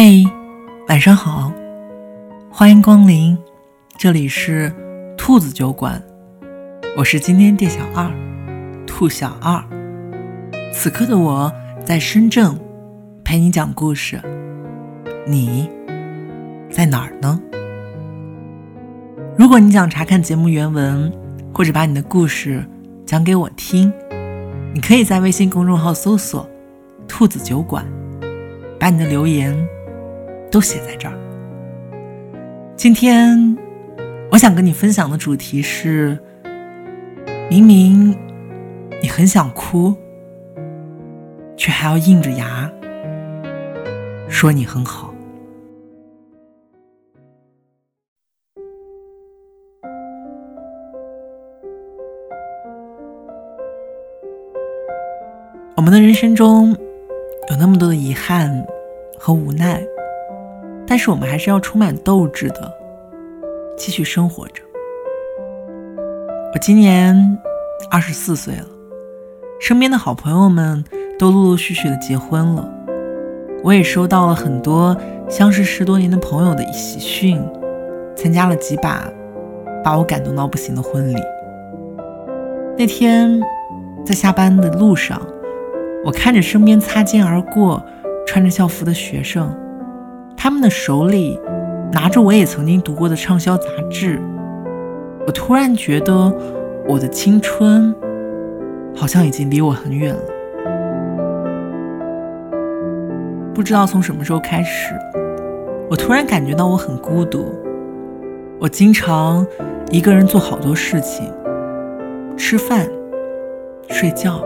嘿，晚上好，欢迎光临，这里是兔子酒馆，我是今天店小二，兔小二。此刻的我在深圳陪你讲故事，你在哪儿呢？如果你想查看节目原文，或者把你的故事讲给我听，你可以在微信公众号搜索“兔子酒馆”，把你的留言。都写在这儿。今天我想跟你分享的主题是：明明你很想哭，却还要硬着牙说你很好。我们的人生中有那么多的遗憾和无奈。但是我们还是要充满斗志的，继续生活着。我今年二十四岁了，身边的好朋友们都陆陆续续的结婚了，我也收到了很多相识十多年的朋友的喜讯，参加了几把把我感动到不行的婚礼。那天在下班的路上，我看着身边擦肩而过穿着校服的学生。他们的手里拿着我也曾经读过的畅销杂志，我突然觉得我的青春好像已经离我很远了。不知道从什么时候开始，我突然感觉到我很孤独。我经常一个人做好多事情：吃饭、睡觉、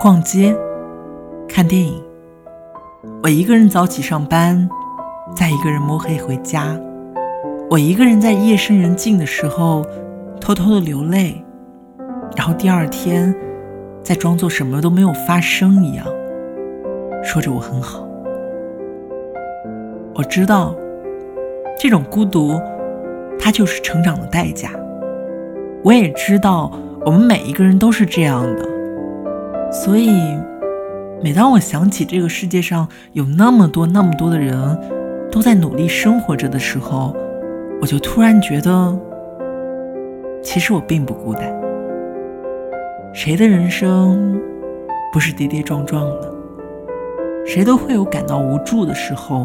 逛街、看电影。我一个人早起上班。再一个人摸黑回家，我一个人在夜深人静的时候偷偷的流泪，然后第二天再装作什么都没有发生一样，说着我很好。我知道这种孤独，它就是成长的代价。我也知道我们每一个人都是这样的，所以每当我想起这个世界上有那么多那么多的人。都在努力生活着的时候，我就突然觉得，其实我并不孤单。谁的人生不是跌跌撞撞的？谁都会有感到无助的时候，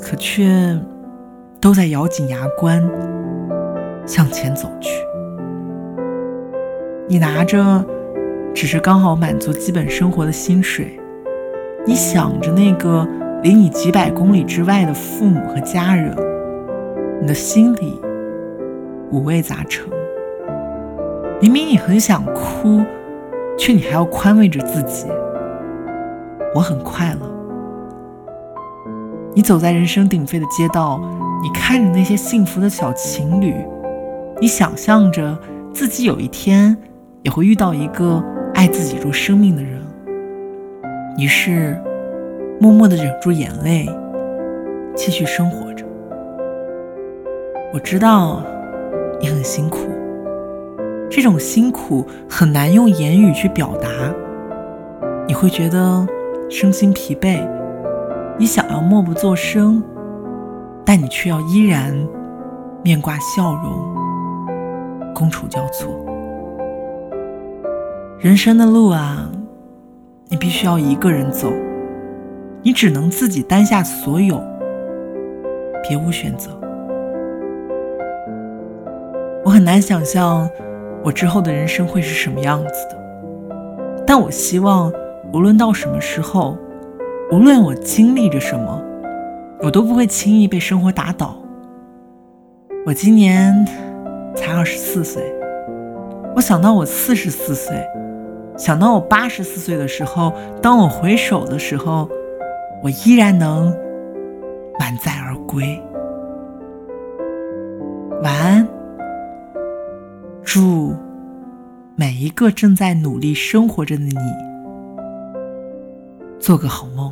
可却都在咬紧牙关向前走去。你拿着只是刚好满足基本生活的薪水，你想着那个。离你几百公里之外的父母和家人，你的心里五味杂陈。明明你很想哭，却你还要宽慰着自己：“我很快乐。”你走在人声鼎沸的街道，你看着那些幸福的小情侣，你想象着自己有一天也会遇到一个爱自己如生命的人。于是。默默地忍住眼泪，继续生活着。我知道你很辛苦，这种辛苦很难用言语去表达。你会觉得身心疲惫，你想要默不作声，但你却要依然面挂笑容，觥筹交错。人生的路啊，你必须要一个人走。你只能自己担下所有，别无选择。我很难想象我之后的人生会是什么样子的，但我希望无论到什么时候，无论我经历着什么，我都不会轻易被生活打倒。我今年才二十四岁，我想到我四十四岁，想到我八十四岁的时候，当我回首的时候。我依然能满载而归。晚安，祝每一个正在努力生活着的你做个好梦。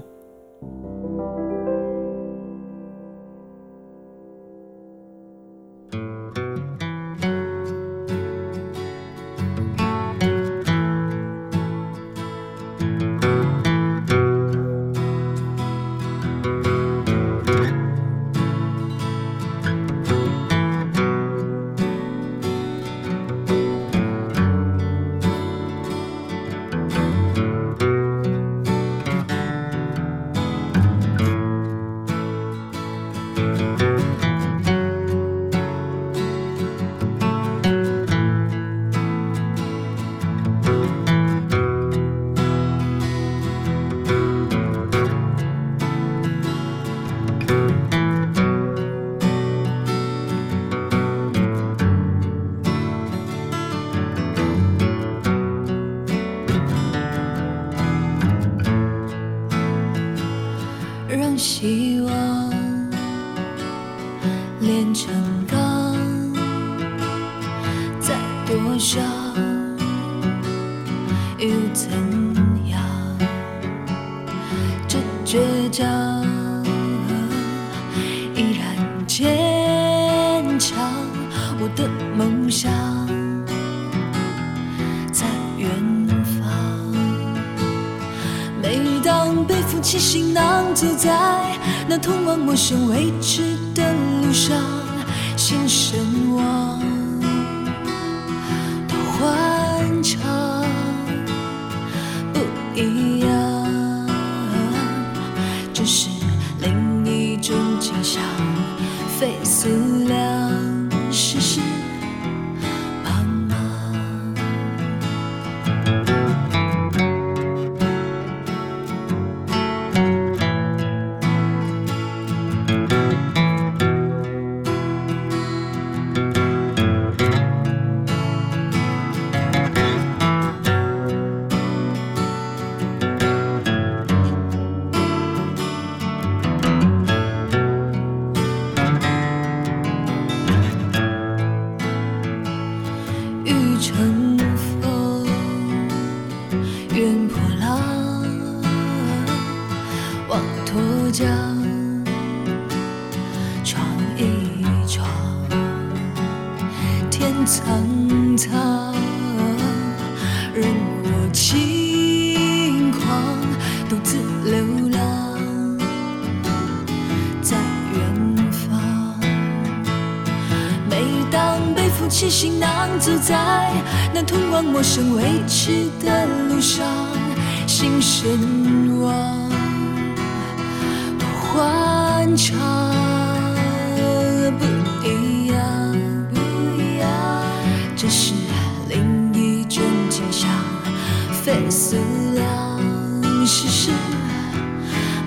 伤又怎样？这倔强依然坚强。我的梦想在远方。每当背负起行囊，走在那通往陌生未知的路上，心声。欢畅，不一样，这是另一种景象，费思量，乘风，愿破浪，望沱江，闯一闯，天苍苍，起行囊，走在那通往陌生未知的路上，心神往多欢畅，不一样，不一样，这是另一种景象，费思量，世事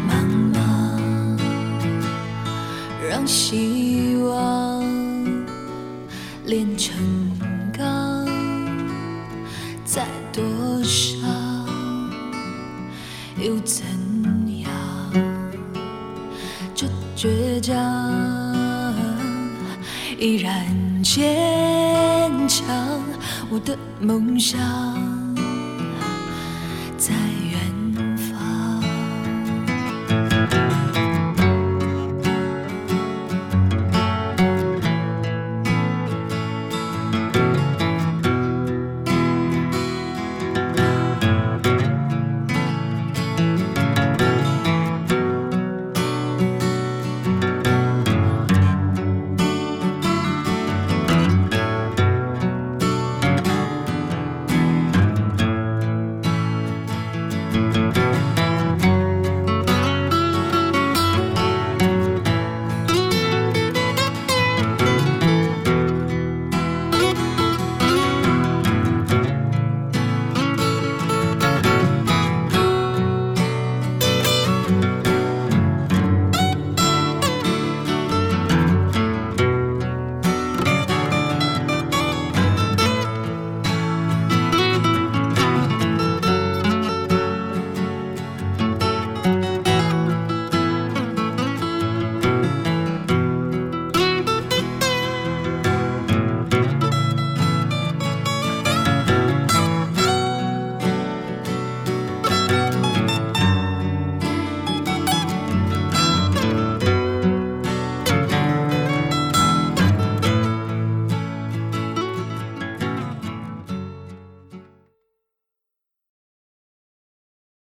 茫茫。让心炼成钢，再多伤又怎样？这倔强依然坚强，我的梦想在